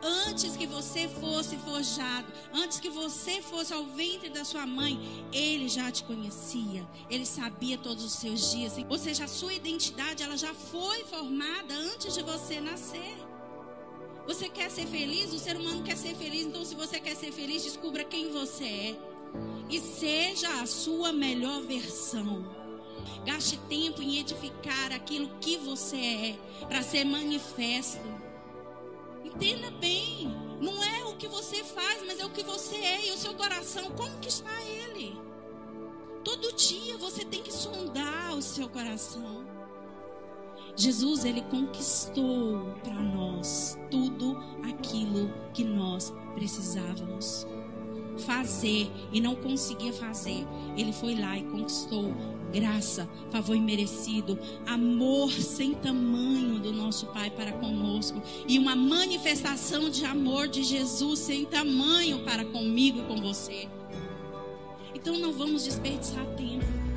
Antes que você fosse forjado, antes que você fosse ao ventre da sua mãe, ele já te conhecia. Ele sabia todos os seus dias. Ou seja, a sua identidade ela já foi formada antes de você nascer. Você quer ser feliz? O ser humano quer ser feliz. Então, se você quer ser feliz, descubra quem você é e seja a sua melhor versão. Gaste tempo em edificar aquilo que você é para ser manifesto. Entenda bem, que você faz, mas é o que você é e o seu coração, como que está ele? Todo dia você tem que sondar o seu coração. Jesus, ele conquistou para nós tudo aquilo que nós precisávamos fazer e não conseguia fazer. Ele foi lá e conquistou graça, favor imerecido, amor sem tamanho do nosso Pai para conosco e uma manifestação de amor de Jesus sem tamanho para comigo e com você. Então não vamos desperdiçar tempo.